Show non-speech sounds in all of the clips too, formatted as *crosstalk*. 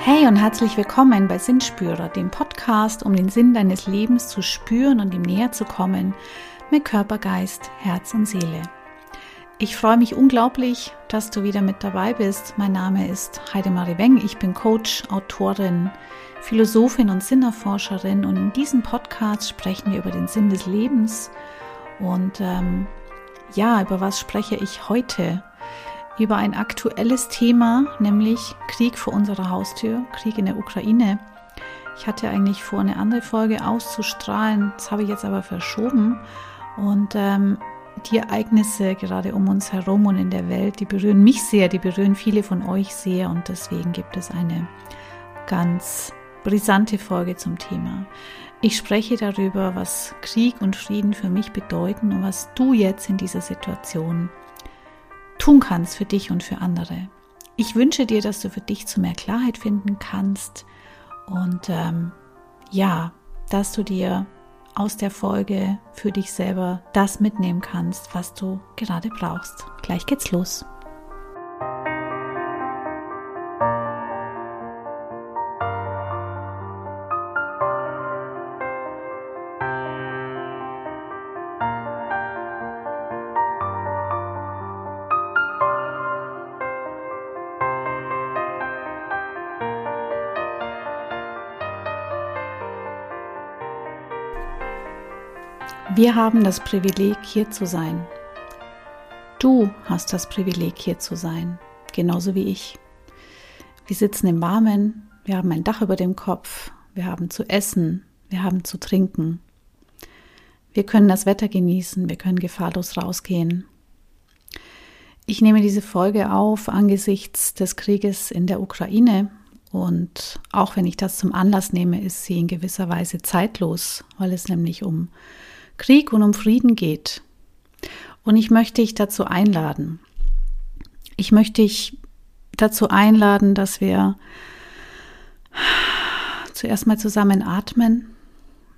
Hey und herzlich willkommen bei Sinnspürer, dem Podcast, um den Sinn deines Lebens zu spüren und ihm näher zu kommen mit Körper, Geist, Herz und Seele. Ich freue mich unglaublich, dass du wieder mit dabei bist. Mein Name ist Heidemarie Weng. Ich bin Coach, Autorin, Philosophin und Sinnerforscherin. Und in diesem Podcast sprechen wir über den Sinn des Lebens. Und ähm, ja, über was spreche ich heute? Über ein aktuelles Thema, nämlich Krieg vor unserer Haustür, Krieg in der Ukraine. Ich hatte eigentlich vor, eine andere Folge auszustrahlen. Das habe ich jetzt aber verschoben. Und ähm, die Ereignisse gerade um uns herum und in der Welt, die berühren mich sehr, die berühren viele von euch sehr und deswegen gibt es eine ganz brisante Folge zum Thema. Ich spreche darüber, was Krieg und Frieden für mich bedeuten und was du jetzt in dieser Situation tun kannst für dich und für andere. Ich wünsche dir, dass du für dich zu mehr Klarheit finden kannst und ähm, ja, dass du dir aus der Folge für dich selber das mitnehmen kannst, was du gerade brauchst. Gleich geht's los. Wir haben das Privileg, hier zu sein. Du hast das Privileg, hier zu sein, genauso wie ich. Wir sitzen im Warmen, wir haben ein Dach über dem Kopf, wir haben zu essen, wir haben zu trinken. Wir können das Wetter genießen, wir können gefahrlos rausgehen. Ich nehme diese Folge auf angesichts des Krieges in der Ukraine und auch wenn ich das zum Anlass nehme, ist sie in gewisser Weise zeitlos, weil es nämlich um Krieg und um Frieden geht. Und ich möchte dich dazu einladen. Ich möchte dich dazu einladen, dass wir zuerst mal zusammen atmen.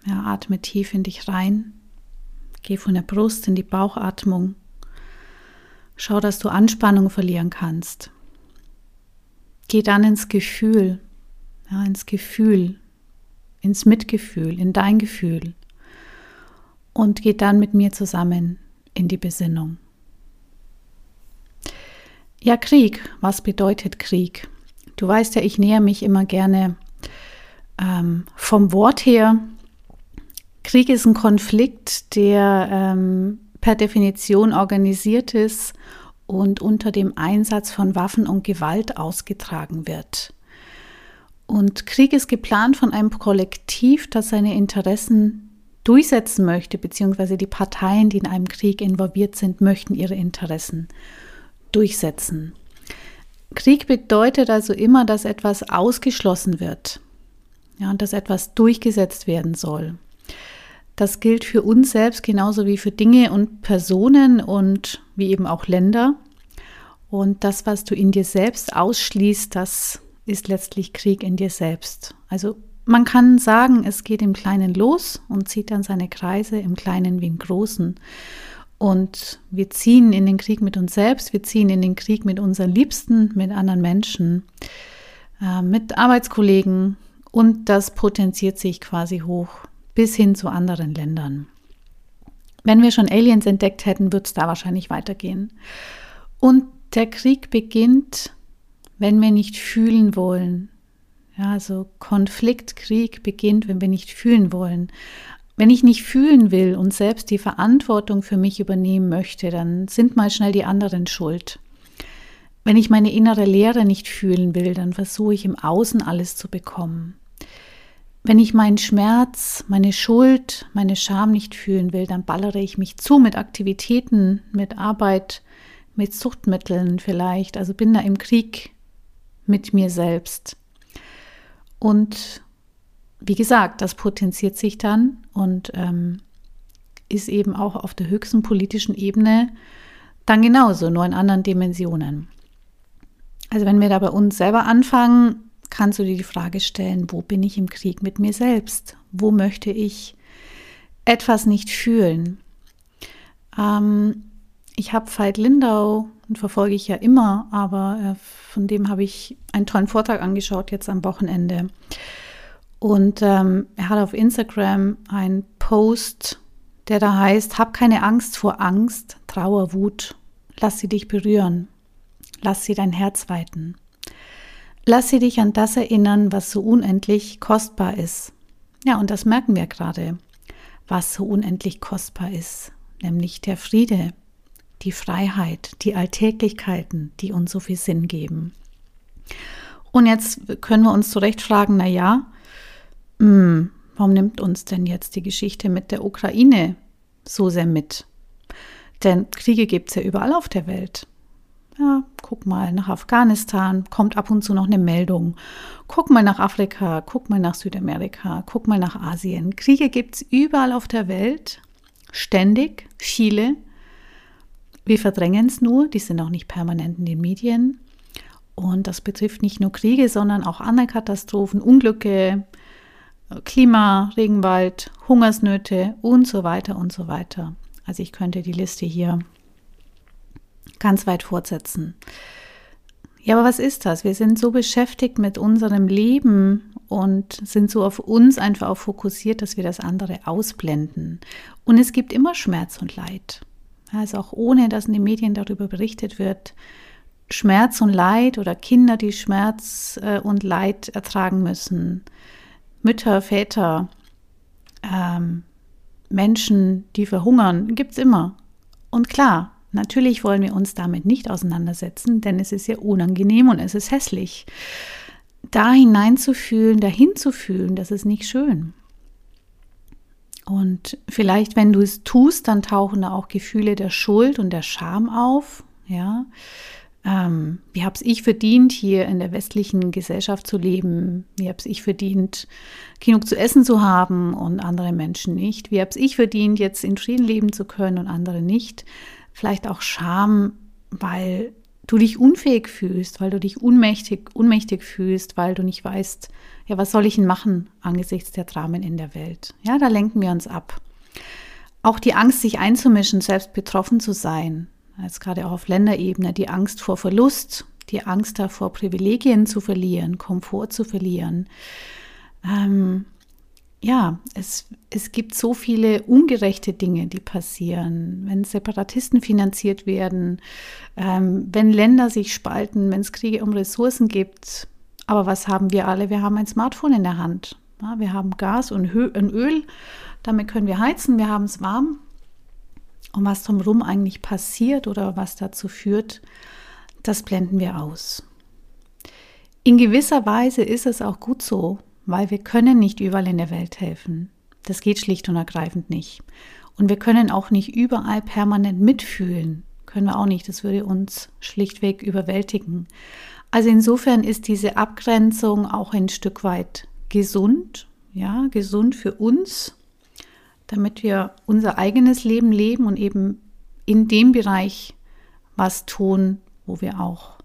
Ja, atme tief in dich rein. Geh von der Brust in die Bauchatmung. Schau, dass du Anspannung verlieren kannst. Geh dann ins Gefühl, ja, ins Gefühl, ins Mitgefühl, in dein Gefühl und geht dann mit mir zusammen in die Besinnung. Ja, Krieg, was bedeutet Krieg? Du weißt ja, ich näher mich immer gerne ähm, vom Wort her. Krieg ist ein Konflikt, der ähm, per Definition organisiert ist und unter dem Einsatz von Waffen und Gewalt ausgetragen wird. Und Krieg ist geplant von einem Kollektiv, das seine Interessen durchsetzen möchte, beziehungsweise die Parteien, die in einem Krieg involviert sind, möchten ihre Interessen durchsetzen. Krieg bedeutet also immer, dass etwas ausgeschlossen wird ja, und dass etwas durchgesetzt werden soll. Das gilt für uns selbst genauso wie für Dinge und Personen und wie eben auch Länder. Und das, was du in dir selbst ausschließt, das ist letztlich Krieg in dir selbst. Also man kann sagen, es geht im Kleinen los und zieht dann seine Kreise im Kleinen wie im Großen. Und wir ziehen in den Krieg mit uns selbst, wir ziehen in den Krieg mit unseren Liebsten, mit anderen Menschen, äh, mit Arbeitskollegen und das potenziert sich quasi hoch bis hin zu anderen Ländern. Wenn wir schon Aliens entdeckt hätten, wird es da wahrscheinlich weitergehen. Und der Krieg beginnt, wenn wir nicht fühlen wollen, ja, also Konflikt, Krieg beginnt, wenn wir nicht fühlen wollen. Wenn ich nicht fühlen will und selbst die Verantwortung für mich übernehmen möchte, dann sind mal schnell die anderen schuld. Wenn ich meine innere Leere nicht fühlen will, dann versuche ich im Außen alles zu bekommen. Wenn ich meinen Schmerz, meine Schuld, meine Scham nicht fühlen will, dann ballere ich mich zu mit Aktivitäten, mit Arbeit, mit Suchtmitteln vielleicht. Also bin da im Krieg mit mir selbst. Und wie gesagt, das potenziert sich dann und ähm, ist eben auch auf der höchsten politischen Ebene dann genauso, nur in anderen Dimensionen. Also wenn wir da bei uns selber anfangen, kannst du dir die Frage stellen, wo bin ich im Krieg mit mir selbst? Wo möchte ich etwas nicht fühlen? Ähm, ich habe Veit Lindau, den verfolge ich ja immer, aber äh, von dem habe ich einen tollen Vortrag angeschaut jetzt am Wochenende. Und ähm, er hat auf Instagram einen Post, der da heißt, hab keine Angst vor Angst, Trauer, Wut. Lass sie dich berühren. Lass sie dein Herz weiten. Lass sie dich an das erinnern, was so unendlich kostbar ist. Ja, und das merken wir gerade, was so unendlich kostbar ist, nämlich der Friede, die Freiheit, die Alltäglichkeiten, die uns so viel Sinn geben. Und jetzt können wir uns zurecht fragen, na ja, mh, hm, warum nimmt uns denn jetzt die Geschichte mit der Ukraine so sehr mit? Denn Kriege gibt es ja überall auf der Welt. Ja, guck mal nach Afghanistan, kommt ab und zu noch eine Meldung. Guck mal nach Afrika, guck mal nach Südamerika, guck mal nach Asien. Kriege gibt es überall auf der Welt, ständig, viele. Wir verdrängen es nur, die sind auch nicht permanent in den Medien. Und das betrifft nicht nur Kriege, sondern auch andere Katastrophen, Unglücke, Klima, Regenwald, Hungersnöte und so weiter und so weiter. Also ich könnte die Liste hier ganz weit fortsetzen. Ja, aber was ist das? Wir sind so beschäftigt mit unserem Leben und sind so auf uns einfach auch fokussiert, dass wir das andere ausblenden. Und es gibt immer Schmerz und Leid. Also auch ohne, dass in den Medien darüber berichtet wird, Schmerz und Leid oder Kinder, die Schmerz äh, und Leid ertragen müssen, Mütter, Väter, ähm, Menschen, die verhungern, gibt es immer. Und klar, Natürlich wollen wir uns damit nicht auseinandersetzen, denn es ist ja unangenehm und es ist hässlich. Da hineinzufühlen, dahin zu fühlen, das ist nicht schön. Und vielleicht, wenn du es tust, dann tauchen da auch Gefühle der Schuld und der Scham auf. Ja, ähm, wie habe es ich verdient, hier in der westlichen Gesellschaft zu leben? Wie habe es ich verdient, genug zu essen zu haben und andere Menschen nicht? Wie habe es ich verdient, jetzt in Frieden leben zu können und andere nicht? vielleicht auch Scham, weil du dich unfähig fühlst, weil du dich unmächtig, unmächtig fühlst, weil du nicht weißt, ja, was soll ich denn machen angesichts der Dramen in der Welt? Ja, da lenken wir uns ab. Auch die Angst, sich einzumischen, selbst betroffen zu sein, jetzt gerade auch auf Länderebene, die Angst vor Verlust, die Angst davor, Privilegien zu verlieren, Komfort zu verlieren. Ähm, ja, es, es gibt so viele ungerechte Dinge, die passieren, wenn Separatisten finanziert werden, ähm, wenn Länder sich spalten, wenn es Kriege um Ressourcen gibt. Aber was haben wir alle? Wir haben ein Smartphone in der Hand. Ja, wir haben Gas und, Hö Öl, damit können wir heizen, wir haben es warm. Und was drumherum eigentlich passiert oder was dazu führt, das blenden wir aus. In gewisser Weise ist es auch gut so, weil wir können nicht überall in der Welt helfen. Das geht schlicht und ergreifend nicht. Und wir können auch nicht überall permanent mitfühlen. Können wir auch nicht. Das würde uns schlichtweg überwältigen. Also insofern ist diese Abgrenzung auch ein Stück weit gesund, ja, gesund für uns, damit wir unser eigenes Leben leben und eben in dem Bereich was tun, wo wir auch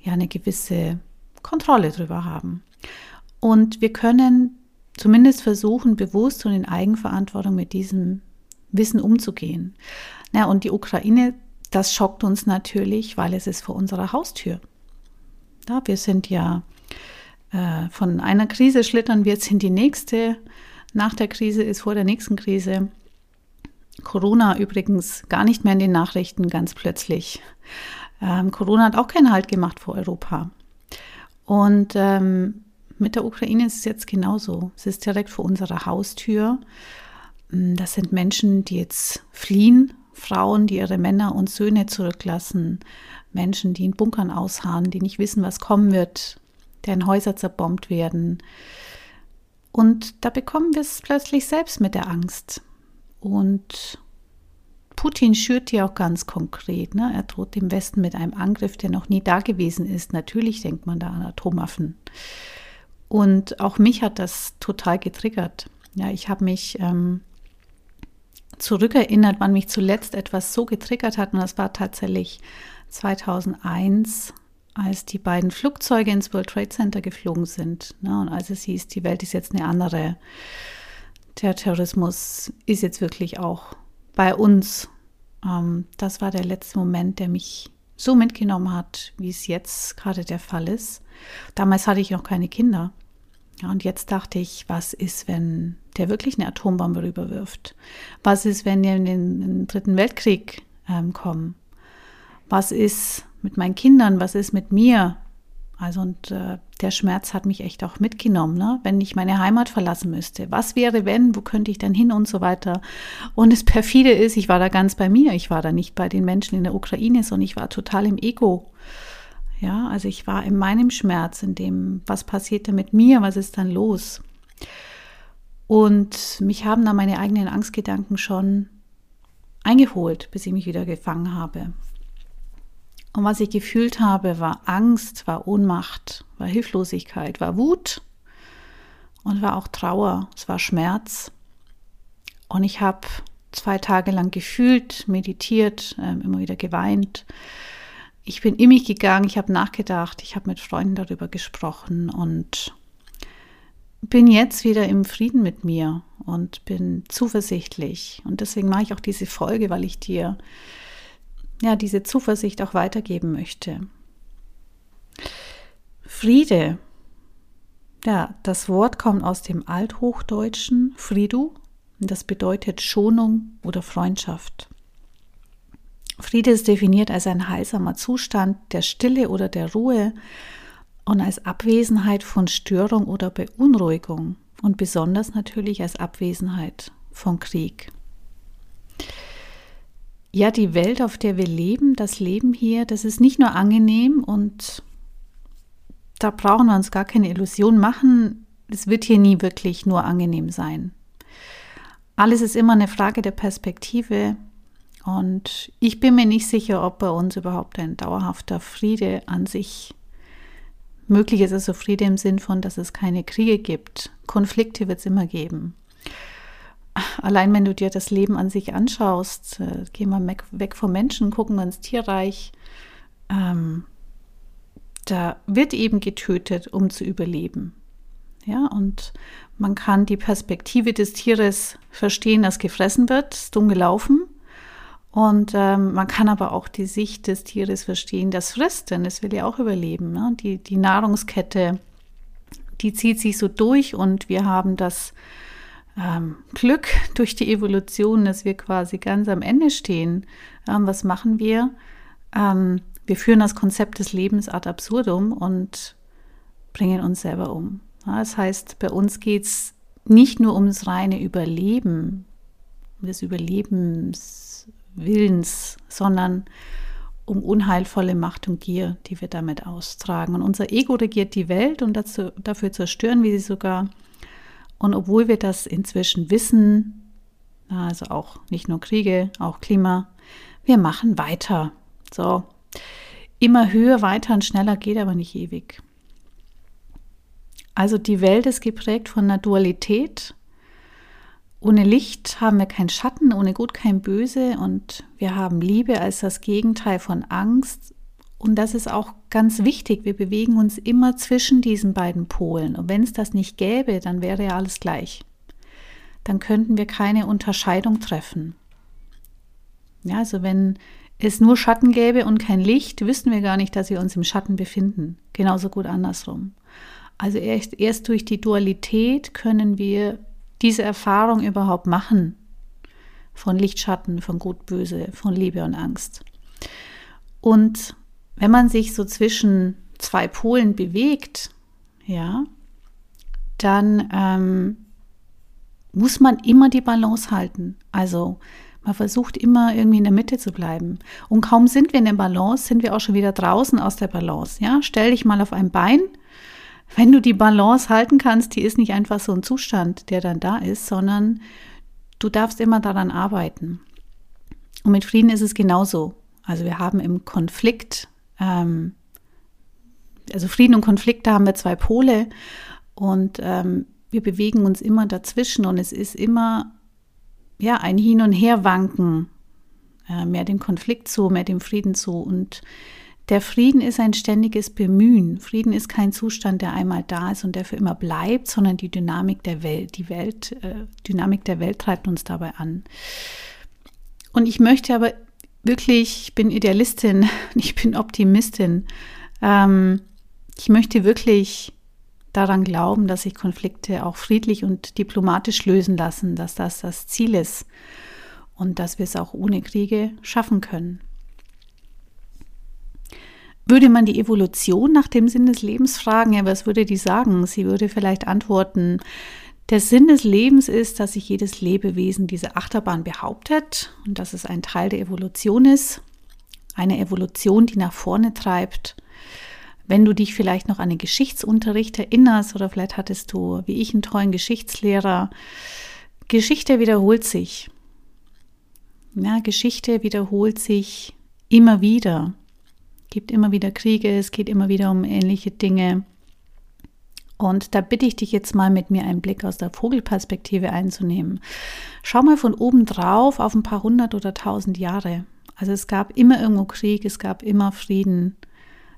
ja eine gewisse Kontrolle drüber haben. Und wir können zumindest versuchen, bewusst und in Eigenverantwortung mit diesem Wissen umzugehen. Na, und die Ukraine, das schockt uns natürlich, weil es ist vor unserer Haustür. Ja, wir sind ja äh, von einer Krise schlittern wir jetzt in die nächste. Nach der Krise ist vor der nächsten Krise. Corona übrigens gar nicht mehr in den Nachrichten, ganz plötzlich. Ähm, Corona hat auch keinen Halt gemacht vor Europa. Und ähm, mit der Ukraine ist es jetzt genauso. Es ist direkt vor unserer Haustür. Mm, das sind Menschen, die jetzt fliehen, Frauen, die ihre Männer und Söhne zurücklassen, Menschen, die in Bunkern ausharren, die nicht wissen, was kommen wird, deren Häuser zerbombt werden. Und da bekommen wir es plötzlich selbst mit der Angst. Und Putin schürt die auch ganz konkret. Ne? Er droht dem Westen mit einem Angriff, der noch nie da gewesen ist. Natürlich denkt man da an Atomwaffen. Und auch mich hat das total getriggert. Ja, ich habe mich ähm, zurückerinnert, wann mich zuletzt etwas so getriggert hat. Und das war tatsächlich 2001, als die beiden Flugzeuge ins World Trade Center geflogen sind. Ne? Und als es hieß, die Welt ist jetzt eine andere. Der Terrorismus ist jetzt wirklich auch bei uns Ähm, das war der letzte Moment, der mich so mitgenommen hat, wie es jetzt gerade der Fall ist. Damals hatte ich noch keine Kinder. Ja, und jetzt dachte ich, was ist, wenn der wirklich eine Atombombe rüberwirft? Was ist, wenn wir in den, in den Dritten Weltkrieg ähm, kommen? Was ist mit meinen Kindern? Was ist mit mir? Also und äh, der Schmerz hat mich echt auch mitgenommen, ne? wenn ich meine Heimat verlassen müsste. Was wäre, wenn? Wo könnte ich dann hin und so weiter? Und das perfide ist, ich war da ganz bei mir. Ich war da nicht bei den Menschen in der Ukraine, sondern ich war total im Ego. Ja, also ich war in meinem Schmerz, in dem, was passierte mit mir, was ist dann los? Und mich haben da meine eigenen Angstgedanken schon eingeholt, bis ich mich wieder gefangen habe. Und was ich gefühlt habe, war Angst, war Ohnmacht, war Hilflosigkeit, war Wut und war auch Trauer, es war Schmerz. Und ich habe zwei Tage lang gefühlt, meditiert, äh, immer wieder geweint. Ich bin in mich gegangen, ich habe nachgedacht, ich habe mit Freunden darüber gesprochen und bin jetzt wieder im Frieden mit mir und bin zuversichtlich. Und deswegen mache ich auch diese Folge, weil ich dir ja, diese Zuversicht auch weitergeben möchte. Friede. Ja, das Wort kommt aus dem Althochdeutschen Fridu. Das bedeutet Schonung oder Freundschaft. Friede ist definiert als ein heilsamer Zustand der Stille oder der Ruhe und als Abwesenheit von Störung oder Beunruhigung und besonders natürlich als Abwesenheit von Krieg ja, die Welt, auf der wir leben, das Leben hier, das ist nicht nur angenehm und da brauchen wir uns gar keine Illusion machen. Es wird hier nie wirklich nur angenehm sein. Alles ist immer eine Frage der Perspektive und ich bin mir nicht sicher, ob bei uns überhaupt ein dauerhafter Friede an sich möglich ist. Also Friede im Sinn von, dass es keine Kriege gibt. Konflikte wird es immer geben allein wenn du dir das Leben an sich anschaust, äh, gehen wir weg, vom Menschen, gucken ins Tierreich, ähm, da wird eben getötet, um zu überleben. Ja, und man kann die Perspektive des Tieres verstehen, das gefressen wird, ist dumm gelaufen. Und ähm, man kann aber auch die Sicht des Tieres verstehen, das frisst, denn es will ja auch überleben. Ne? Die, die Nahrungskette, die zieht sich so durch und wir haben das ähm, Glück durch die Evolution, dass wir quasi ganz am Ende stehen. Ähm, was machen wir? Ähm, wir führen das Konzept des Lebens ad absurdum und bringen uns selber um. Ja, das heißt, bei uns geht es nicht nur ums reine Überleben, um des Überlebenswillens, sondern um unheilvolle Macht und Gier, die wir damit austragen. Und unser Ego regiert die Welt und dazu, dafür zerstören wir sie sogar und obwohl wir das inzwischen wissen, also auch nicht nur Kriege, auch Klima, wir machen weiter. So, immer höher, weiter und schneller geht aber nicht ewig. Also die Welt ist geprägt von einer Dualität. Ohne Licht haben wir keinen Schatten, ohne Gut kein Böse und wir haben Liebe als das Gegenteil von Angst und das ist auch ganz wichtig. Wir bewegen uns immer zwischen diesen beiden Polen. Und wenn es das nicht gäbe, dann wäre ja alles gleich. Dann könnten wir keine Unterscheidung treffen. Ja, also wenn es nur Schatten gäbe und kein Licht, wüssten wir gar nicht, dass wir uns im Schatten befinden. Genauso gut andersrum. Also erst, erst durch die Dualität können wir diese Erfahrung überhaupt machen. Von Lichtschatten, von Gut, Böse, von Liebe und Angst. Und wenn man sich so zwischen zwei Polen bewegt, ja, dann ähm, muss man immer die Balance halten. Also man versucht immer irgendwie in der Mitte zu bleiben. Und kaum sind wir in der Balance, sind wir auch schon wieder draußen aus der Balance. Ja, stell dich mal auf ein Bein. Wenn du die Balance halten kannst, die ist nicht einfach so ein Zustand, der dann da ist, sondern du darfst immer daran arbeiten. Und mit Frieden ist es genauso. Also wir haben im Konflikt ähm, also Frieden und Konflikte haben wir zwei Pole und ähm, wir bewegen uns immer dazwischen und es ist immer ja ein Hin und Her wanken, äh, mehr dem Konflikt zu, mehr dem Frieden zu und der Frieden ist ein ständiges Bemühen. Frieden ist kein Zustand, der einmal da ist und der für immer bleibt, sondern die Dynamik der Welt. Die Welt, äh, Dynamik der Welt treibt uns dabei an. Und ich möchte aber wirklich, ich bin Idealistin, *laughs* ich bin Optimistin. Ähm, ich möchte wirklich daran glauben, dass sich Konflikte auch friedlich und diplomatisch lösen lassen, dass das das Ziel ist und dass wir es auch ohne Kriege schaffen können. Würde man die Evolution nach dem Sinn des Lebens fragen, ja, was würde die sagen? Sie würde vielleicht antworten, der Sinn des Lebens ist, dass sich jedes Lebewesen diese Achterbahn behauptet und dass es ein Teil der Evolution ist. Eine Evolution, die nach vorne treibt. Wenn du dich vielleicht noch an den Geschichtsunterricht erinnerst oder vielleicht hattest du, wie ich, einen tollen Geschichtslehrer, Geschichte wiederholt sich. Ja, Geschichte wiederholt sich immer wieder. Gibt immer wieder Kriege, es geht immer wieder um ähnliche Dinge. Und da bitte ich dich jetzt mal mit mir einen Blick aus der Vogelperspektive einzunehmen. Schau mal von oben drauf auf ein paar hundert oder tausend Jahre. Also es gab immer irgendwo Krieg, es gab immer Frieden,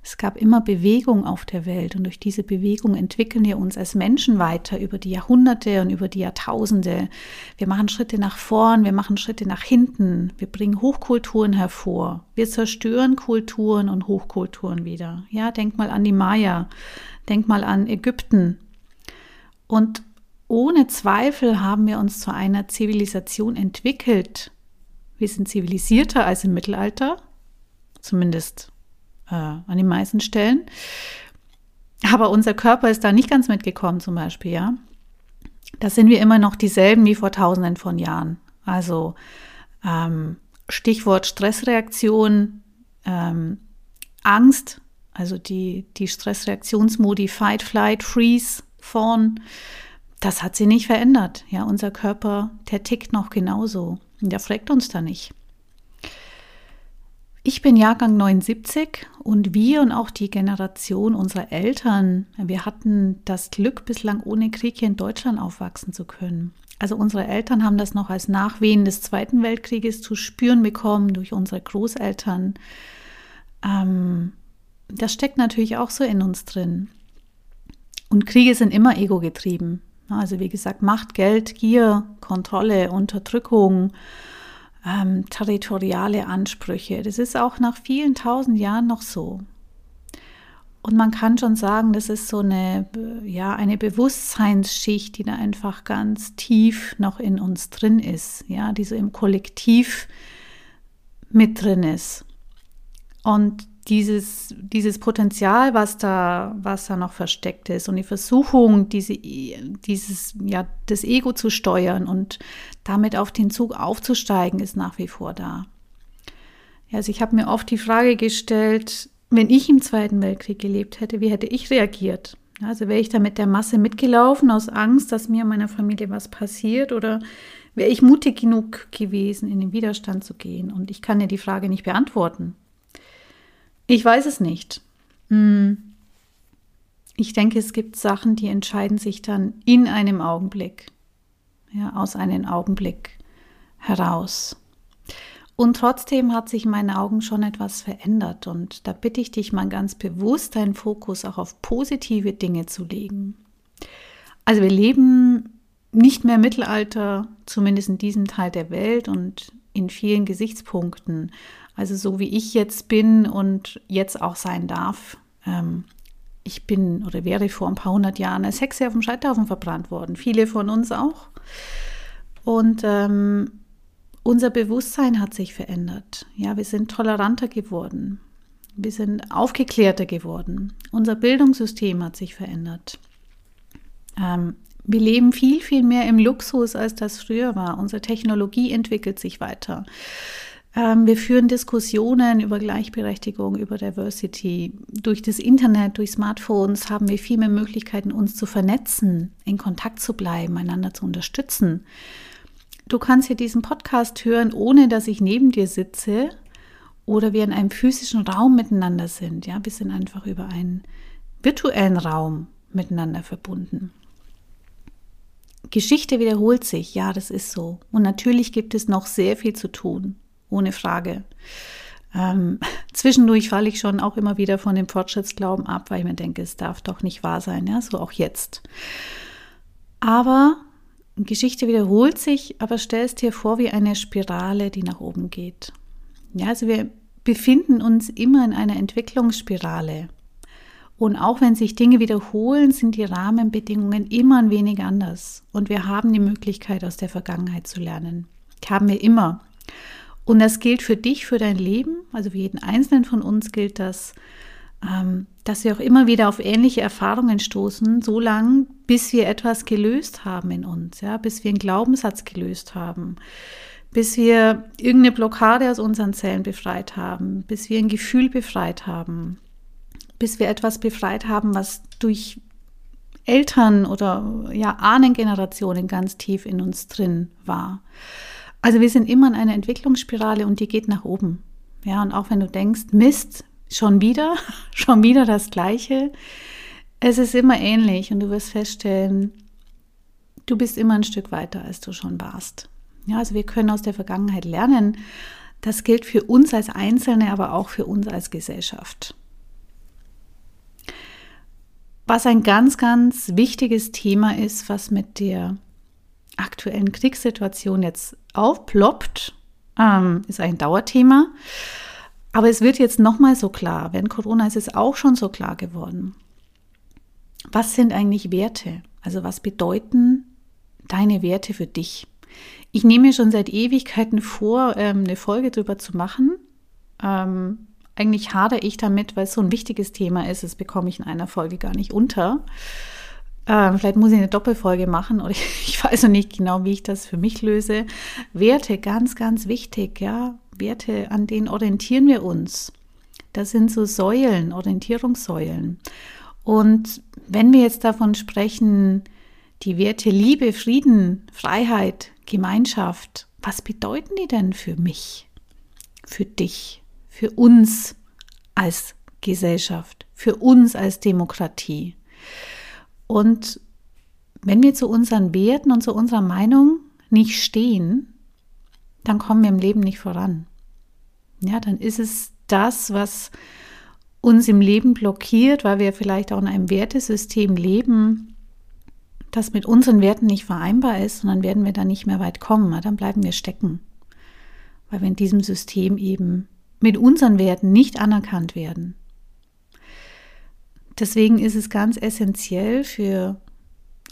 es gab immer Bewegung auf der Welt und durch diese Bewegung entwickeln wir uns als Menschen weiter über die Jahrhunderte und über die Jahrtausende. Wir machen Schritte nach vorn, wir machen Schritte nach hinten, wir bringen Hochkulturen hervor, wir zerstören Kulturen und Hochkulturen wieder. Ja, denk mal an die Maya, denk mal an Ägypten. Und ohne Zweifel haben wir uns zu einer Zivilisation entwickelt. Wir sind zivilisierter als im Mittelalter, zumindest äh, an den meisten Stellen. Aber unser Körper ist da nicht ganz mitgekommen, zum Beispiel, ja. Da sind wir immer noch dieselben wie vor tausenden von Jahren. Also ähm, Stichwort Stressreaktion, ähm, Angst, also die, die Stressreaktionsmodi Fight, Flight, Freeze, Fawn, das hat sie nicht verändert. Ja, unser Körper, der tickt noch genauso. Und der fragt uns da nicht. Ich bin Jahrgang 79 und wir und auch die Generation unserer Eltern, wir hatten das Glück, bislang ohne Krieg hier in Deutschland aufwachsen zu können. Also unsere Eltern haben das noch als Nachwehen des Zweiten Weltkrieges zu spüren bekommen durch unsere Großeltern. Ähm, das steckt natürlich auch so in uns drin. Und Kriege sind immer ego-getrieben. Also wie gesagt, Macht, Geld, Gier, Kontrolle, Unterdrückung, ähm, territoriale Ansprüche. Das ist auch nach vielen tausend Jahren noch so. Und man kann schon sagen, das ist so eine, ja, eine Bewusstseinsschicht, die da einfach ganz tief noch in uns drin ist, ja, die so im Kollektiv mit drin ist. Und dieses, dieses Potenzial, was da, was da noch versteckt ist und die Versuchung, diese, dieses, ja, das Ego zu steuern und damit auf den Zug aufzusteigen, ist nach wie vor da. Also ich habe mir oft die Frage gestellt, wenn ich im Zweiten Weltkrieg gelebt hätte, wie hätte ich reagiert? Also wäre ich da mit der Masse mitgelaufen aus Angst, dass mir und meiner Familie was passiert oder wäre ich mutig genug gewesen, in den Widerstand zu gehen? Und ich kann dir die Frage nicht beantworten. Ich weiß es nicht. Hm. Ich denke, es gibt Sachen, die entscheiden sich dann in einem Augenblick, ja, aus einem Augenblick heraus. Und trotzdem hat sich in meinen Augen schon etwas verändert. Und da bitte ich dich mal ganz bewusst, deinen Fokus auch auf positive Dinge zu legen. Also wir leben nicht mehr Mittelalter, zumindest in diesem Teil der Welt und in vielen Gesichtspunkten. Also so wie ich jetzt bin und jetzt auch sein darf. Ähm, ich bin oder wäre vor ein paar hundert Jahren als Hexe auf dem Scheiterhaufen verbrannt worden. Viele von uns auch. Und ähm, unser Bewusstsein hat sich verändert. Ja, wir sind toleranter geworden. Wir sind aufgeklärter geworden. Unser Bildungssystem hat sich verändert. Ähm, wir leben viel, viel mehr im Luxus, als das früher war. Unsere Technologie entwickelt sich weiter. Ähm, wir führen Diskussionen über Gleichberechtigung, über Diversity. Durch das Internet, durch Smartphones haben wir viel mehr Möglichkeiten, uns zu vernetzen, in Kontakt zu bleiben, einander zu unterstützen. Du kannst hier diesen Podcast hören, ohne dass ich neben dir sitze oder wir in einem physischen Raum miteinander sind. Ja, wir sind einfach über einen virtuellen Raum miteinander verbunden. Geschichte wiederholt sich, ja, das ist so. Und natürlich gibt es noch sehr viel zu tun ohne Frage. Ähm, *laughs* zwischendurch falle ich schon auch immer wieder von dem Fortschrittsglauben ab, weil ich mir denke, es darf doch nicht wahr sein, ja, so auch jetzt. Aber Geschichte wiederholt sich, aber stell es dir vor wie eine Spirale, die nach oben geht. Ja, also wir befinden uns immer in einer Entwicklungsspirale. Und auch wenn sich Dinge wiederholen, sind die Rahmenbedingungen immer ein wenig anders. Und wir haben die Möglichkeit, aus der Vergangenheit zu lernen. Haben wir immer. Und das gilt für dich, für dein Leben, also für jeden Einzelnen von uns gilt das, ähm, dass wir auch immer wieder auf ähnliche Erfahrungen stoßen, so lange, bis wir etwas gelöst haben in uns, ja, bis wir einen Glaubenssatz gelöst haben, bis wir irgendeine Blockade aus unseren Zellen befreit haben, bis wir ein Gefühl befreit haben, bis wir etwas befreit haben, was durch Eltern oder ja Ahnengenerationen ganz tief in uns drin war. Also wir sind immer in einer Entwicklungsspirale und die geht nach oben. Ja, und auch wenn du denkst, Mist, schon wieder, *laughs* schon wieder das Gleiche, es ist immer ähnlich und du wirst feststellen, du bist immer ein Stück weiter, als du schon warst. Ja, also wir können aus der Vergangenheit lernen. Das gilt für uns als Einzelne, aber auch für uns als Gesellschaft. Was ein ganz, ganz wichtiges Thema ist, was mit der aktuellen Kriegssituation jetzt aufploppt, ähm, ist ein Dauerthema. Aber es wird jetzt nochmal so klar, während Corona ist es auch schon so klar geworden. Was sind eigentlich Werte? Also was bedeuten deine Werte für dich? Ich nehme mir schon seit Ewigkeiten vor, ähm, eine Folge darüber zu machen. Ähm, eigentlich hadere ich damit, weil es so ein wichtiges Thema ist. Das bekomme ich in einer Folge gar nicht unter. Ähm, vielleicht muss ich eine Doppelfolge machen oder *laughs* ich weiß noch nicht genau, wie ich das für mich löse. Werte, ganz, ganz wichtig, ja. Werte, an denen orientieren wir uns. Das sind so Säulen, Orientierungssäulen. Und wenn wir jetzt davon sprechen, die Werte Liebe, Frieden, Freiheit, Gemeinschaft, was bedeuten die denn für mich, für dich, für uns als Gesellschaft, für uns als Demokratie? Und wenn wir zu unseren Werten und zu unserer Meinung nicht stehen, dann kommen wir im Leben nicht voran. Ja, dann ist es das, was uns im Leben blockiert, weil wir vielleicht auch in einem Wertesystem leben, das mit unseren Werten nicht vereinbar ist, und dann werden wir da nicht mehr weit kommen. Dann bleiben wir stecken, weil wir in diesem System eben mit unseren Werten nicht anerkannt werden. Deswegen ist es ganz essentiell für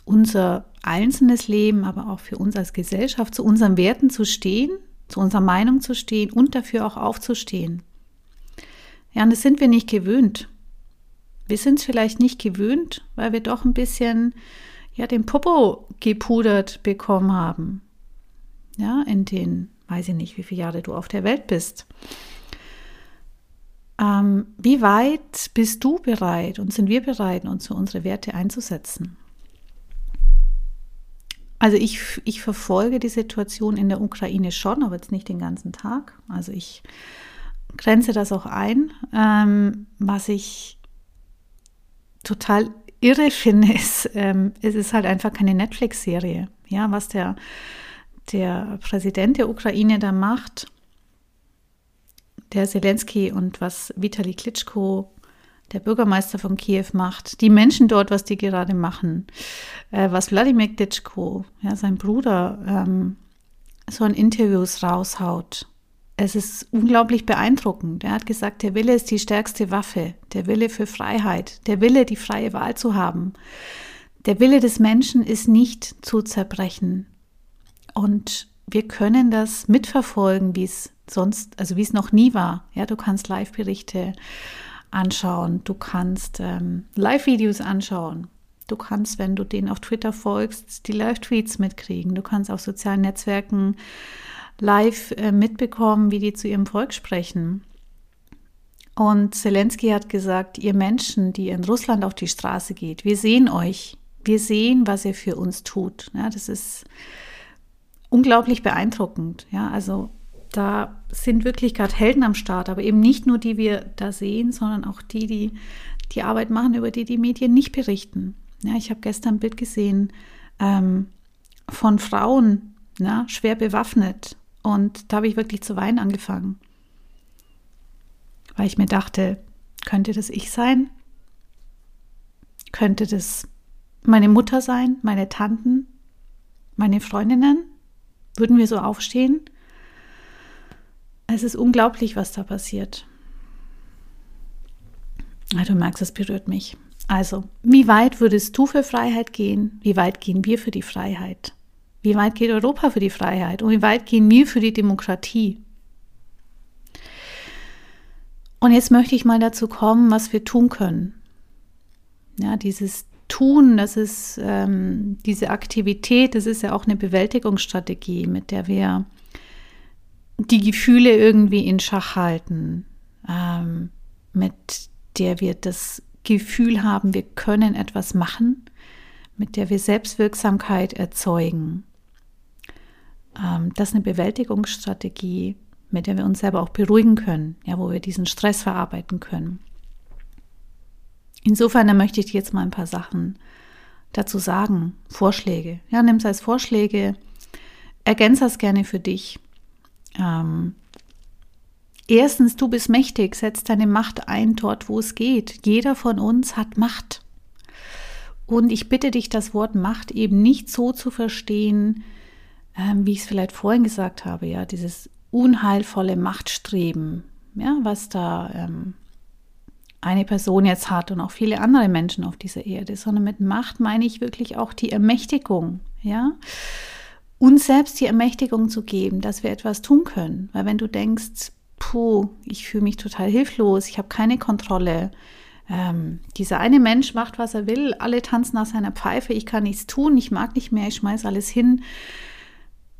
unser einzelnes Leben, aber auch für uns als Gesellschaft, zu unseren Werten zu stehen, zu unserer Meinung zu stehen und dafür auch aufzustehen. Ja, und das sind wir nicht gewöhnt. Wir sind es vielleicht nicht gewöhnt, weil wir doch ein bisschen ja den Popo gepudert bekommen haben. Ja, in den, weiß ich nicht, wie viele Jahre du auf der Welt bist. Ähm, wie weit bist du bereit und sind wir bereit, uns für unsere Werte einzusetzen? Also ich, ich verfolge die Situation in der Ukraine schon, aber jetzt nicht den ganzen Tag. Also ich grenze das auch ein. Ähm, was ich total irre *laughs* finde, ist, ähm, es ist halt einfach keine Netflix-Serie. Ja, was der, der Präsident der Ukraine da macht, der Zelensky und was Vitali Klitschko, der Bürgermeister von Kiew, macht, die Menschen dort, was die gerade machen, äh, was Wladimir Klitschko, ja, sein Bruder, ähm, so in Interviews raushaut. Es ist unglaublich beeindruckend. Er hat gesagt, der Wille ist die stärkste Waffe, der Wille für Freiheit, der Wille, die freie Wahl zu haben. Der Wille des Menschen ist nicht zu zerbrechen. Und wir können das mitverfolgen, wie es sonst, also wie es noch nie war. Ja, du kannst Live-Berichte anschauen, du kannst ähm, Live-Videos anschauen. Du kannst, wenn du denen auf Twitter folgst, die Live-Tweets mitkriegen. Du kannst auf sozialen Netzwerken live äh, mitbekommen, wie die zu ihrem Volk sprechen. Und Zelensky hat gesagt, ihr Menschen, die in Russland auf die Straße geht, wir sehen euch. Wir sehen, was ihr für uns tut. Ja, das ist unglaublich beeindruckend. Ja, also da sind wirklich gerade Helden am Start, aber eben nicht nur die wir da sehen, sondern auch die, die die Arbeit machen, über die die Medien nicht berichten. Ja, ich habe gestern ein Bild gesehen ähm, von Frauen, ja, schwer bewaffnet. Und da habe ich wirklich zu weinen angefangen. Weil ich mir dachte, könnte das ich sein? Könnte das meine Mutter sein, meine Tanten, meine Freundinnen? Würden wir so aufstehen? Es ist unglaublich, was da passiert. Du merkst, es berührt mich. Also, wie weit würdest du für Freiheit gehen? Wie weit gehen wir für die Freiheit? Wie weit geht Europa für die Freiheit? Und wie weit gehen wir für die Demokratie? Und jetzt möchte ich mal dazu kommen, was wir tun können. Ja, dieses Tun, das ist ähm, diese Aktivität, das ist ja auch eine Bewältigungsstrategie, mit der wir die Gefühle irgendwie in Schach halten, ähm, mit der wir das Gefühl haben, wir können etwas machen, mit der wir Selbstwirksamkeit erzeugen. Ähm, das ist eine Bewältigungsstrategie, mit der wir uns selber auch beruhigen können, ja, wo wir diesen Stress verarbeiten können. Insofern möchte ich dir jetzt mal ein paar Sachen dazu sagen, Vorschläge. Ja, nimm es als Vorschläge, ergänze das gerne für dich. Ähm, erstens, du bist mächtig, setz deine Macht ein dort, wo es geht. Jeder von uns hat Macht. Und ich bitte dich, das Wort Macht eben nicht so zu verstehen, ähm, wie ich es vielleicht vorhin gesagt habe, ja, dieses unheilvolle Machtstreben, ja, was da ähm, eine Person jetzt hat und auch viele andere Menschen auf dieser Erde, sondern mit Macht meine ich wirklich auch die Ermächtigung, ja. Uns selbst die Ermächtigung zu geben, dass wir etwas tun können. Weil wenn du denkst, puh, ich fühle mich total hilflos, ich habe keine Kontrolle, ähm, dieser eine Mensch macht, was er will, alle tanzen nach seiner Pfeife, ich kann nichts tun, ich mag nicht mehr, ich schmeiße alles hin.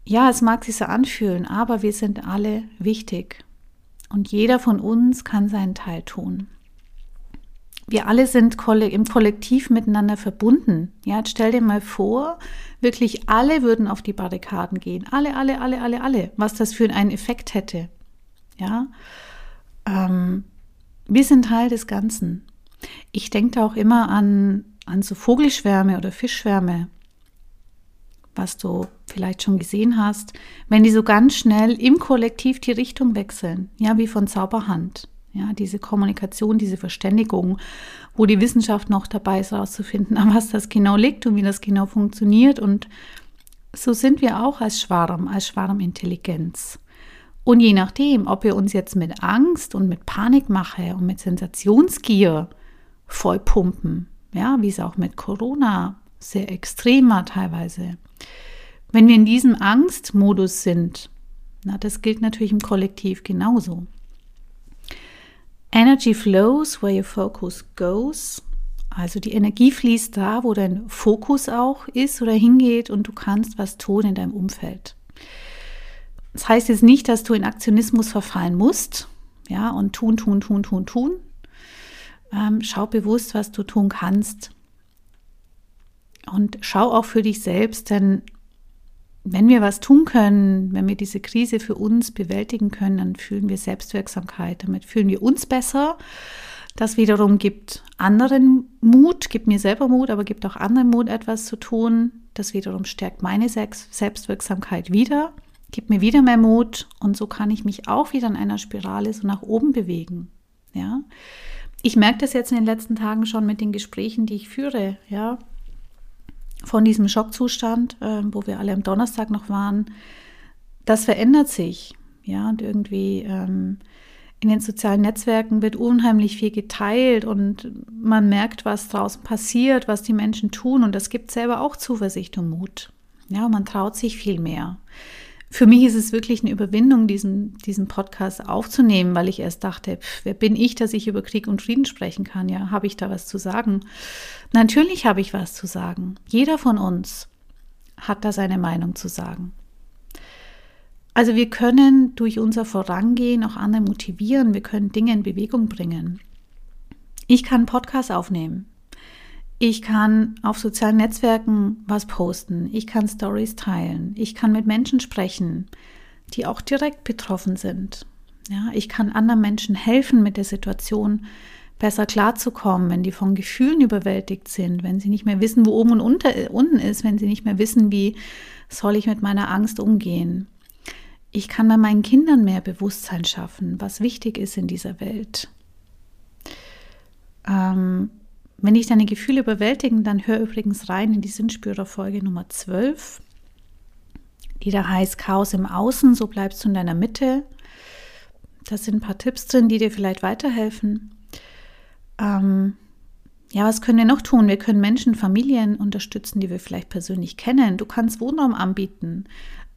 Ja, es mag sich so anfühlen, aber wir sind alle wichtig. Und jeder von uns kann seinen Teil tun wir alle sind im Kollektiv miteinander verbunden. Ja, jetzt stell dir mal vor, wirklich alle würden auf die Barrikaden gehen. Alle, alle, alle, alle, alle. Was das für einen Effekt hätte. Ja, ähm, wir sind Teil des Ganzen. Ich denke da auch immer an, an so Vogelschwärme oder Fischschwärme, was du vielleicht schon gesehen hast, wenn die so ganz schnell im Kollektiv die Richtung wechseln, ja, wie von Zauberhand. Ja, diese Kommunikation, diese Verständigung, wo die Wissenschaft noch dabei ist, herauszufinden, *laughs* an was das genau liegt und wie das genau funktioniert. Und so sind wir auch als Schwarm, als Schwarmintelligenz. Und je nachdem, ob wir uns jetzt mit Angst und mit Panikmache und mit Sensationsgier vollpumpen, ja, wie es auch mit Corona sehr extrem war teilweise. Wenn wir in diesem Angstmodus sind, na, das gilt natürlich im Kollektiv genauso. Energy flows where your focus goes. Also die Energie fließt da, wo dein Fokus auch ist oder hingeht und du kannst was tun in deinem Umfeld. Das heißt jetzt nicht, dass du in Aktionismus verfallen musst, ja, und tun, tun, tun, tun, tun. Ähm, schau bewusst, was du tun kannst. Und schau auch für dich selbst, denn wenn wir was tun können, wenn wir diese Krise für uns bewältigen können, dann fühlen wir Selbstwirksamkeit. Damit fühlen wir uns besser. Das wiederum gibt anderen Mut, gibt mir selber Mut, aber gibt auch anderen Mut, etwas zu tun. Das wiederum stärkt meine Selbstwirksamkeit wieder, gibt mir wieder mehr Mut und so kann ich mich auch wieder in einer Spirale so nach oben bewegen. Ja, ich merke das jetzt in den letzten Tagen schon mit den Gesprächen, die ich führe. Ja, von diesem Schockzustand, äh, wo wir alle am Donnerstag noch waren, das verändert sich. Ja, und irgendwie ähm, in den sozialen Netzwerken wird unheimlich viel geteilt und man merkt, was draußen passiert, was die Menschen tun und das gibt selber auch Zuversicht und Mut. Ja, man traut sich viel mehr für mich ist es wirklich eine Überwindung, diesen, diesen Podcast aufzunehmen, weil ich erst dachte, pff, wer bin ich, dass ich über Krieg und Frieden sprechen kann? Ja, habe ich da was zu sagen? Natürlich habe ich was zu sagen. Jeder von uns hat da seine Meinung zu sagen. Also wir können durch unser Vorangehen auch andere motivieren, wir können Dinge in Bewegung bringen. Ich kann einen Podcast aufnehmen. Ich kann auf sozialen Netzwerken was posten. Ich kann Stories teilen. Ich kann mit Menschen sprechen, die auch direkt betroffen sind. Ja, ich kann anderen Menschen helfen, mit der Situation besser klarzukommen, wenn die von Gefühlen überwältigt sind, wenn sie nicht mehr wissen, wo oben und unter, unten ist, wenn sie nicht mehr wissen, wie soll ich mit meiner Angst umgehen. Ich kann bei meinen Kindern mehr Bewusstsein schaffen, was wichtig ist in dieser Welt. Ähm, wenn dich deine Gefühle überwältigen, dann hör übrigens rein in die Sinnspürerfolge Nummer 12, die da heißt Chaos im Außen, so bleibst du in deiner Mitte. Da sind ein paar Tipps drin, die dir vielleicht weiterhelfen. Ähm, ja, was können wir noch tun? Wir können Menschen, Familien unterstützen, die wir vielleicht persönlich kennen. Du kannst Wohnraum anbieten.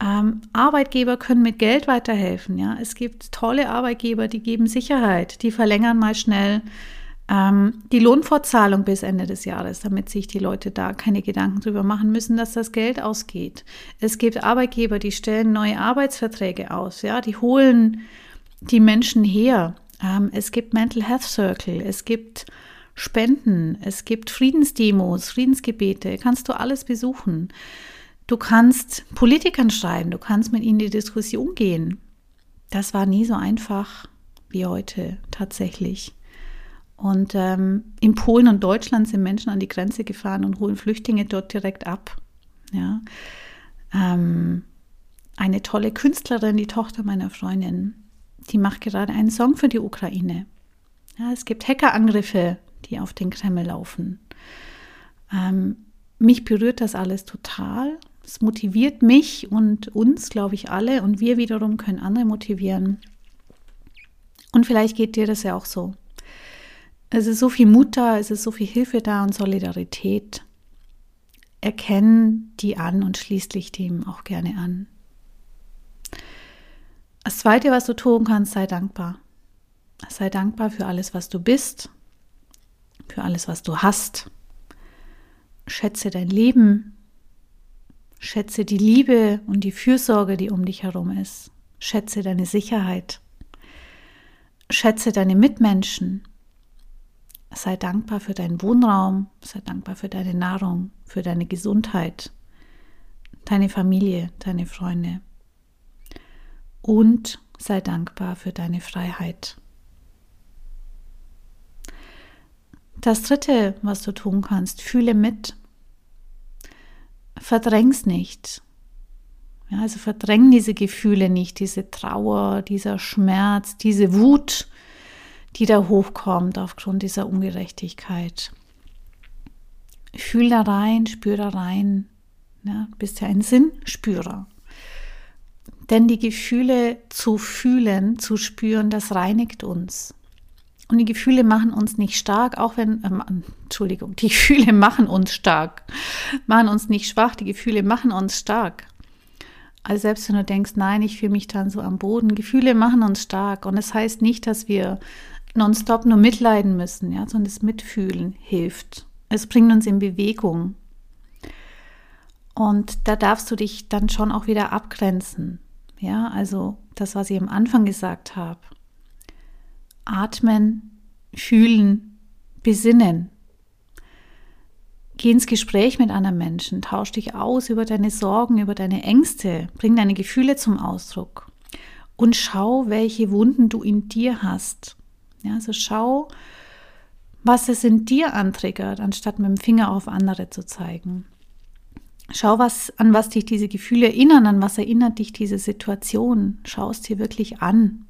Ähm, Arbeitgeber können mit Geld weiterhelfen. Ja, es gibt tolle Arbeitgeber, die geben Sicherheit, die verlängern mal schnell die Lohnfortzahlung bis Ende des Jahres, damit sich die Leute da keine Gedanken drüber machen müssen, dass das Geld ausgeht. Es gibt Arbeitgeber, die stellen neue Arbeitsverträge aus. Ja, die holen die Menschen her. Ähm, es gibt Mental Health Circle. Es gibt Spenden, es gibt Friedensdemos, Friedensgebete, kannst du alles besuchen. Du kannst Politikern schreiben, du kannst mit ihnen in die Diskussion gehen. Das war nie so einfach wie heute tatsächlich. Und ähm, in Polen und Deutschland sind Menschen an die Grenze gefahren und holen Flüchtlinge dort direkt ab. Ja. Ähm, eine tolle Künstlerin, die Tochter meiner Freundin, die macht gerade einen Song für die Ukraine. Ja, es gibt Hackerangriffe die auf den Kreml laufen. Ähm, mich berührt das alles total. Es motiviert mich und uns, glaube ich, alle. Und wir wiederum können andere motivieren. Und vielleicht geht dir das ja auch so. Es ist so viel Mut da, es ist so viel Hilfe da und Solidarität. Erkennen die an und schließ dich dem auch gerne an. Das Zweite, was du tun kannst, sei dankbar. Sei dankbar für alles, was du bist für alles, was du hast. Schätze dein Leben. Schätze die Liebe und die Fürsorge, die um dich herum ist. Schätze deine Sicherheit. Schätze deine Mitmenschen. Sei dankbar für deinen Wohnraum, sei dankbar für deine Nahrung, für deine Gesundheit, deine Familie, deine Freunde. Und sei dankbar für deine Freiheit. Das dritte, was du tun kannst, fühle mit. Verdräng's nicht. Ja, also verdräng diese Gefühle nicht, diese Trauer, dieser Schmerz, diese Wut, die da hochkommt aufgrund dieser Ungerechtigkeit. Fühl da rein, spür da rein. Ja, du bist ja ein Sinnspürer. Denn die Gefühle zu fühlen, zu spüren, das reinigt uns. Und die Gefühle machen uns nicht stark, auch wenn, äh, Entschuldigung, die *laughs* Gefühle machen uns stark, machen uns nicht schwach, die Gefühle machen uns stark. Also selbst wenn du denkst, nein, ich fühle mich dann so am Boden, Gefühle machen uns stark. Und es das heißt nicht, dass wir nonstop nur mitleiden müssen, ja, sondern das Mitfühlen hilft. Es bringt uns in Bewegung. Und da darfst du dich dann schon auch wieder abgrenzen. Ja, also das, was ich am Anfang gesagt habe atmen, fühlen, besinnen. Geh ins Gespräch mit anderen Menschen, tausch dich aus über deine Sorgen, über deine Ängste, bring deine Gefühle zum Ausdruck und schau, welche Wunden du in dir hast. Ja, also schau, was es in dir antriggert, anstatt mit dem Finger auf andere zu zeigen. Schau, was, an was dich diese Gefühle erinnern, an was erinnert dich diese Situation. Schau es dir wirklich an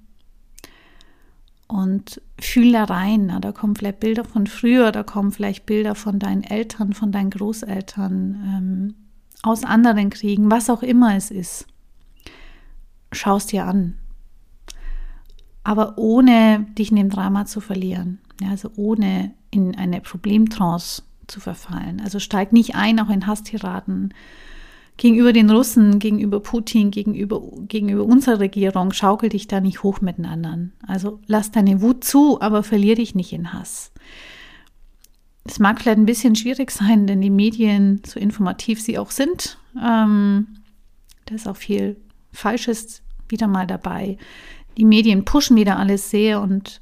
und fühl da rein. Na, da kommen vielleicht Bilder von früher, da kommen vielleicht Bilder von deinen Eltern, von deinen Großeltern, ähm, aus anderen Kriegen, was auch immer es ist. Schau es dir an. Aber ohne dich in dem Drama zu verlieren. Ja, also ohne in eine Problemtrance zu verfallen. Also steig nicht ein, auch in Hasstiraden gegenüber den Russen, gegenüber Putin, gegenüber, gegenüber unserer Regierung, schaukel dich da nicht hoch mit den anderen. Also lass deine Wut zu, aber verlier dich nicht in Hass. Es mag vielleicht ein bisschen schwierig sein, denn die Medien, so informativ sie auch sind, ähm, da ist auch viel Falsches wieder mal dabei. Die Medien pushen wieder alles sehr und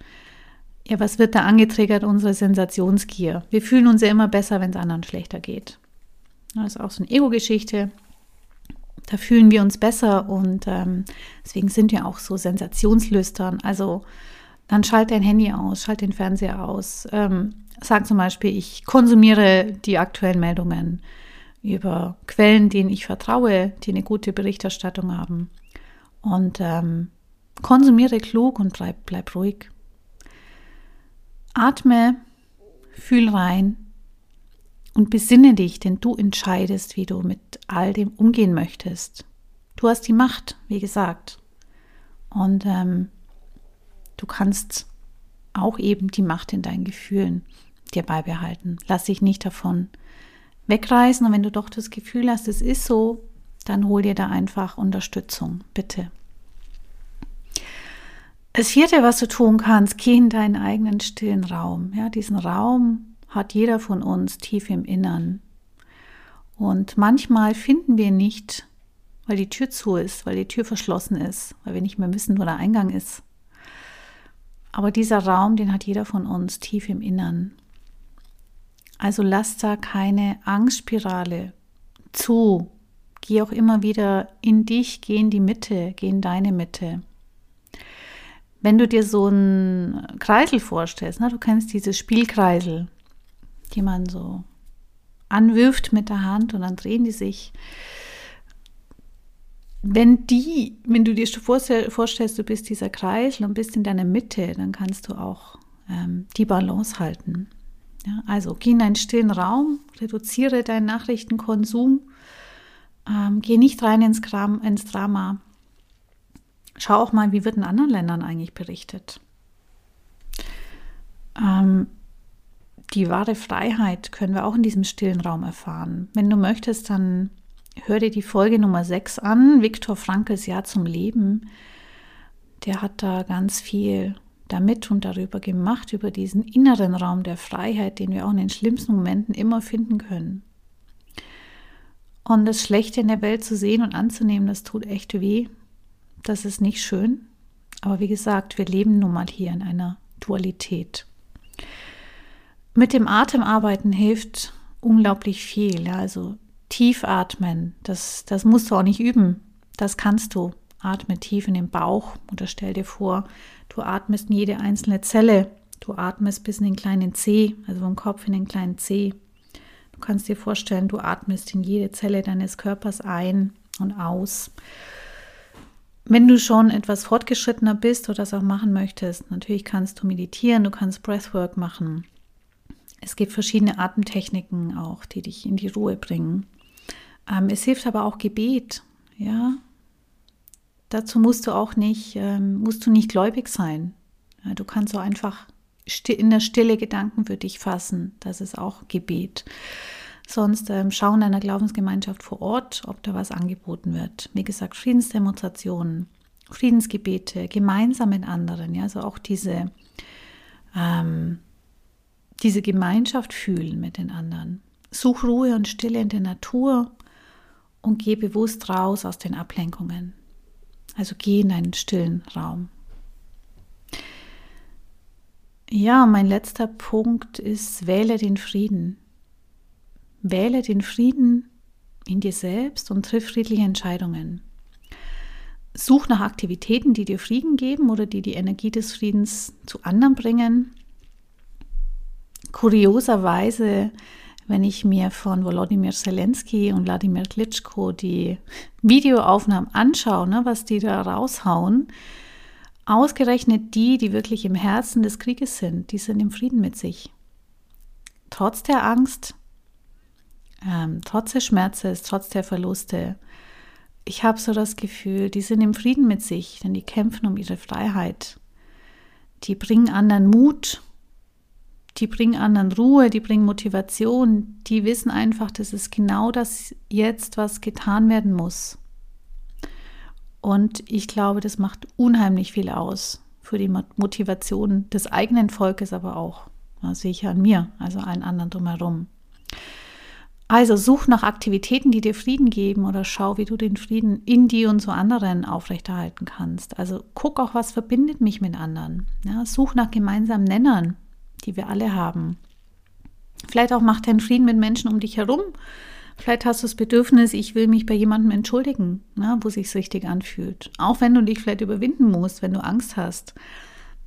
ja, was wird da angetriggert? Unsere Sensationsgier. Wir fühlen uns ja immer besser, wenn es anderen schlechter geht. Das ist auch so eine Ego-Geschichte. Da fühlen wir uns besser und ähm, deswegen sind wir auch so sensationslüstern. Also dann schalt dein Handy aus, schalt den Fernseher aus. Ähm, sag zum Beispiel, ich konsumiere die aktuellen Meldungen über Quellen, denen ich vertraue, die eine gute Berichterstattung haben. Und ähm, konsumiere klug und bleib, bleib ruhig. Atme, fühl rein und besinne dich, denn du entscheidest, wie du mit all dem umgehen möchtest. Du hast die Macht, wie gesagt. Und ähm, du kannst auch eben die Macht in deinen Gefühlen dir beibehalten. Lass dich nicht davon wegreißen und wenn du doch das Gefühl hast, es ist so, dann hol dir da einfach Unterstützung, bitte. Das vierte, was du tun kannst, geh in deinen eigenen stillen Raum. Ja, diesen Raum hat jeder von uns tief im Innern. Und manchmal finden wir nicht, weil die Tür zu ist, weil die Tür verschlossen ist, weil wir nicht mehr wissen, wo der Eingang ist. Aber dieser Raum, den hat jeder von uns tief im Innern. Also lass da keine Angstspirale zu. Geh auch immer wieder in dich, geh in die Mitte, geh in deine Mitte. Wenn du dir so einen Kreisel vorstellst, ne, du kennst diese Spielkreisel, die man so anwirft mit der Hand und dann drehen die sich. Wenn die, wenn du dir vorstellst, du bist dieser Kreisel und bist in deiner Mitte, dann kannst du auch ähm, die Balance halten. Ja, also geh in einen stillen Raum, reduziere deinen Nachrichtenkonsum, ähm, geh nicht rein ins, Kram, ins Drama. Schau auch mal, wie wird in anderen Ländern eigentlich berichtet. Ähm, die wahre Freiheit können wir auch in diesem stillen Raum erfahren. Wenn du möchtest, dann hör dir die Folge Nummer 6 an, Viktor Frankls Jahr zum Leben. Der hat da ganz viel damit und darüber gemacht, über diesen inneren Raum der Freiheit, den wir auch in den schlimmsten Momenten immer finden können. Und das Schlechte in der Welt zu sehen und anzunehmen, das tut echt weh. Das ist nicht schön. Aber wie gesagt, wir leben nun mal hier in einer Dualität. Mit dem Atem arbeiten hilft unglaublich viel. Also tief atmen, das, das musst du auch nicht üben. Das kannst du. Atme tief in den Bauch oder stell dir vor, du atmest in jede einzelne Zelle. Du atmest bis in den kleinen C, also vom Kopf in den kleinen C. Du kannst dir vorstellen, du atmest in jede Zelle deines Körpers ein und aus. Wenn du schon etwas fortgeschrittener bist oder das auch machen möchtest, natürlich kannst du meditieren, du kannst Breathwork machen. Es gibt verschiedene Atemtechniken auch, die dich in die Ruhe bringen. Ähm, es hilft aber auch Gebet, ja, Dazu musst du auch nicht, ähm, musst du nicht gläubig sein. Ja, du kannst so einfach in der Stille Gedanken für dich fassen. Das ist auch Gebet. Sonst ähm, schau in deiner Glaubensgemeinschaft vor Ort, ob da was angeboten wird. Wie gesagt, Friedensdemonstrationen, Friedensgebete, gemeinsam mit anderen. Ja, also auch diese, ähm, diese Gemeinschaft fühlen mit den anderen. Such Ruhe und Stille in der Natur und geh bewusst raus aus den Ablenkungen. Also geh in einen stillen Raum. Ja, mein letzter Punkt ist, wähle den Frieden. Wähle den Frieden in dir selbst und triff friedliche Entscheidungen. Such nach Aktivitäten, die dir Frieden geben oder die die Energie des Friedens zu anderen bringen. Kurioserweise wenn ich mir von Volodymyr Zelensky und Wladimir Klitschko die Videoaufnahmen anschaue, ne, was die da raushauen, ausgerechnet die, die wirklich im Herzen des Krieges sind, die sind im Frieden mit sich. Trotz der Angst, ähm, trotz des Schmerzes, trotz der Verluste. Ich habe so das Gefühl, die sind im Frieden mit sich, denn die kämpfen um ihre Freiheit. Die bringen anderen Mut die bringen anderen Ruhe, die bringen Motivation, die wissen einfach, das ist genau das jetzt, was getan werden muss. Und ich glaube, das macht unheimlich viel aus für die Motivation des eigenen Volkes, aber auch, das sehe ich an mir, also allen anderen drumherum. Also such nach Aktivitäten, die dir Frieden geben oder schau, wie du den Frieden in dir und zu anderen aufrechterhalten kannst. Also guck auch, was verbindet mich mit anderen. Ja, such nach gemeinsamen Nennern die wir alle haben. Vielleicht auch mach deinen Frieden mit Menschen um dich herum. Vielleicht hast du das Bedürfnis, ich will mich bei jemandem entschuldigen, ne, wo sich richtig anfühlt. Auch wenn du dich vielleicht überwinden musst, wenn du Angst hast.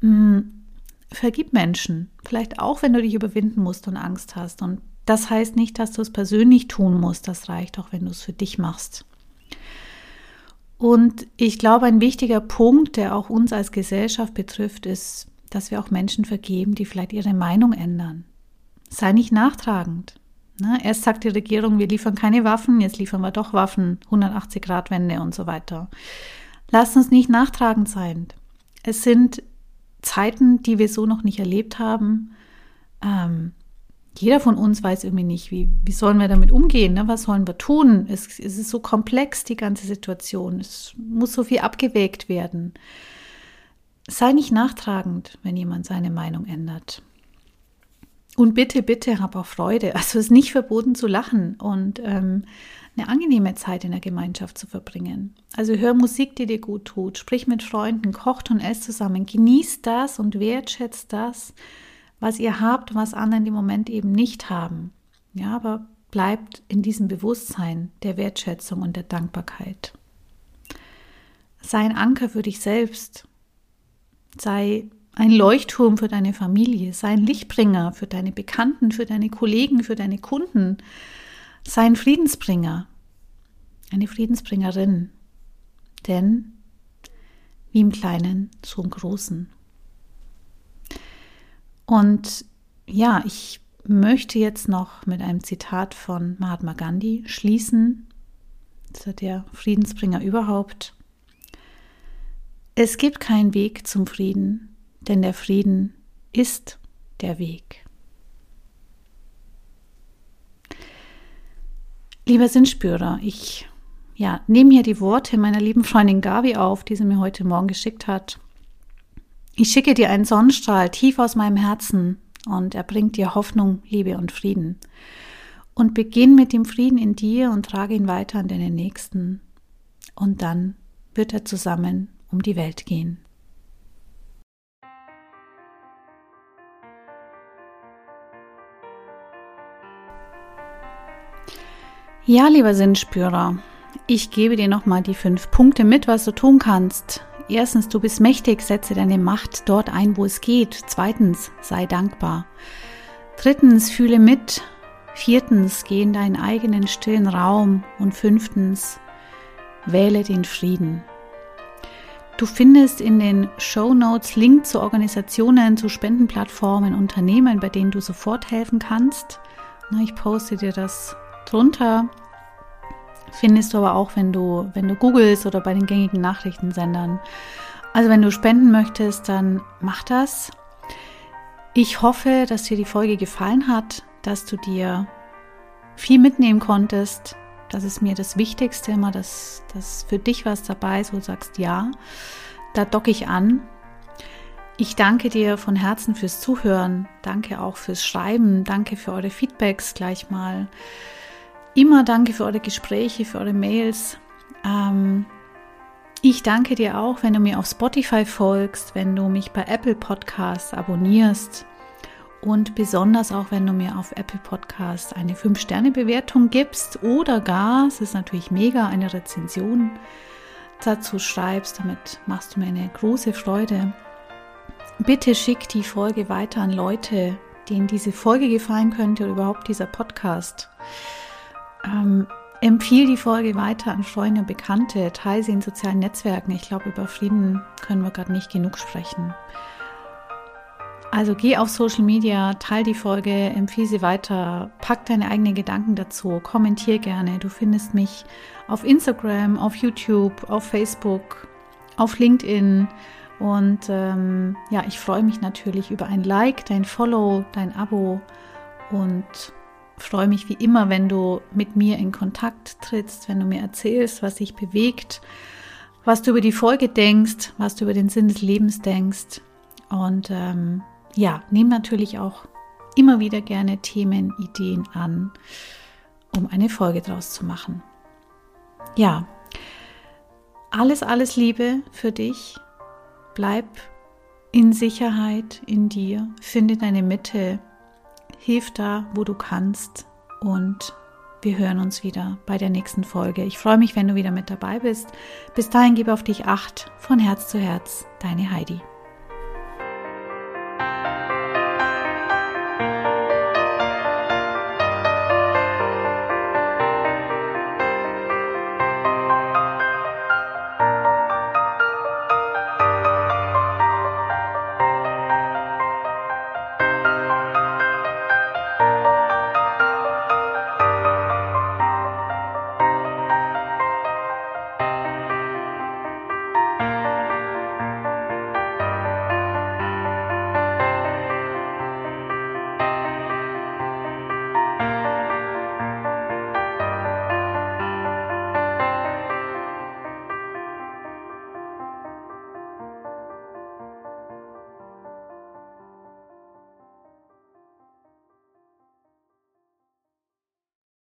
Hm, vergib Menschen. Vielleicht auch, wenn du dich überwinden musst und Angst hast. Und das heißt nicht, dass du es persönlich tun musst. Das reicht auch, wenn du es für dich machst. Und ich glaube, ein wichtiger Punkt, der auch uns als Gesellschaft betrifft, ist dass wir auch Menschen vergeben, die vielleicht ihre Meinung ändern. Sei nicht nachtragend. Ne? Erst sagt die Regierung, wir liefern keine Waffen, jetzt liefern wir doch Waffen, 180 Grad Wende und so weiter. Lass uns nicht nachtragend sein. Es sind Zeiten, die wir so noch nicht erlebt haben. Ähm, jeder von uns weiß irgendwie nicht, wie, wie sollen wir damit umgehen, ne? was sollen wir tun. Es, es ist so komplex, die ganze Situation. Es muss so viel abgewägt werden. Sei nicht nachtragend, wenn jemand seine Meinung ändert. Und bitte, bitte hab auch Freude. Also es ist nicht verboten zu lachen und ähm, eine angenehme Zeit in der Gemeinschaft zu verbringen. Also hör Musik, die dir gut tut, sprich mit Freunden, kocht und ess zusammen, genießt das und wertschätzt das, was ihr habt, was andere im Moment eben nicht haben. Ja, aber bleibt in diesem Bewusstsein der Wertschätzung und der Dankbarkeit. Sei ein Anker für dich selbst. Sei ein Leuchtturm für deine Familie. Sei ein Lichtbringer für deine Bekannten, für deine Kollegen, für deine Kunden. Sei ein Friedensbringer. Eine Friedensbringerin. Denn wie im Kleinen, so im Großen. Und ja, ich möchte jetzt noch mit einem Zitat von Mahatma Gandhi schließen. Das ist der Friedensbringer überhaupt. Es gibt keinen Weg zum Frieden, denn der Frieden ist der Weg. Lieber Sinnspürer, ich ja, nehme hier die Worte meiner lieben Freundin Gabi auf, die sie mir heute Morgen geschickt hat. Ich schicke dir einen Sonnenstrahl tief aus meinem Herzen und er bringt dir Hoffnung, Liebe und Frieden. Und beginn mit dem Frieden in dir und trage ihn weiter an deine Nächsten. Und dann wird er zusammen um die Welt gehen. Ja, lieber Sinnspürer, ich gebe dir nochmal die fünf Punkte mit, was du tun kannst, Erstens, du bist mächtig, setze deine Macht dort ein, wo es geht. Zweitens, sei dankbar. Drittens, fühle mit. Viertens, geh in deinen eigenen stillen Raum. Und fünftens, wähle den Frieden. Du findest in den Show Notes Link zu Organisationen, zu Spendenplattformen, Unternehmen, bei denen du sofort helfen kannst. Ich poste dir das drunter. Findest du aber auch, wenn du, wenn du googelst oder bei den gängigen Nachrichtensendern. Also wenn du spenden möchtest, dann mach das. Ich hoffe, dass dir die Folge gefallen hat, dass du dir viel mitnehmen konntest. Das ist mir das Wichtigste immer, dass, dass für dich was dabei ist, wo du sagst, ja, da docke ich an. Ich danke dir von Herzen fürs Zuhören. Danke auch fürs Schreiben. Danke für eure Feedbacks gleich mal. Immer danke für eure Gespräche, für eure Mails. Ähm, ich danke dir auch, wenn du mir auf Spotify folgst, wenn du mich bei Apple Podcasts abonnierst und besonders auch, wenn du mir auf Apple Podcasts eine 5-Sterne-Bewertung gibst oder gar, es ist natürlich mega, eine Rezension dazu schreibst. Damit machst du mir eine große Freude. Bitte schick die Folge weiter an Leute, denen diese Folge gefallen könnte oder überhaupt dieser Podcast. Ähm, empfiehl die Folge weiter an Freunde und Bekannte, teile sie in sozialen Netzwerken. Ich glaube, über Frieden können wir gerade nicht genug sprechen. Also geh auf Social Media, teile die Folge, empfehle sie weiter, pack deine eigenen Gedanken dazu, kommentier gerne. Du findest mich auf Instagram, auf YouTube, auf Facebook, auf LinkedIn. Und ähm, ja, ich freue mich natürlich über ein Like, dein Follow, dein Abo und freue mich wie immer, wenn du mit mir in Kontakt trittst, wenn du mir erzählst, was dich bewegt, was du über die Folge denkst, was du über den Sinn des Lebens denkst. Und ähm, ja, nimm natürlich auch immer wieder gerne Themen, Ideen an, um eine Folge draus zu machen. Ja, alles, alles Liebe für dich. Bleib in Sicherheit in dir. Finde deine Mitte hilf da, wo du kannst und wir hören uns wieder bei der nächsten Folge. Ich freue mich, wenn du wieder mit dabei bist. Bis dahin gib auf dich acht. Von Herz zu Herz, deine Heidi.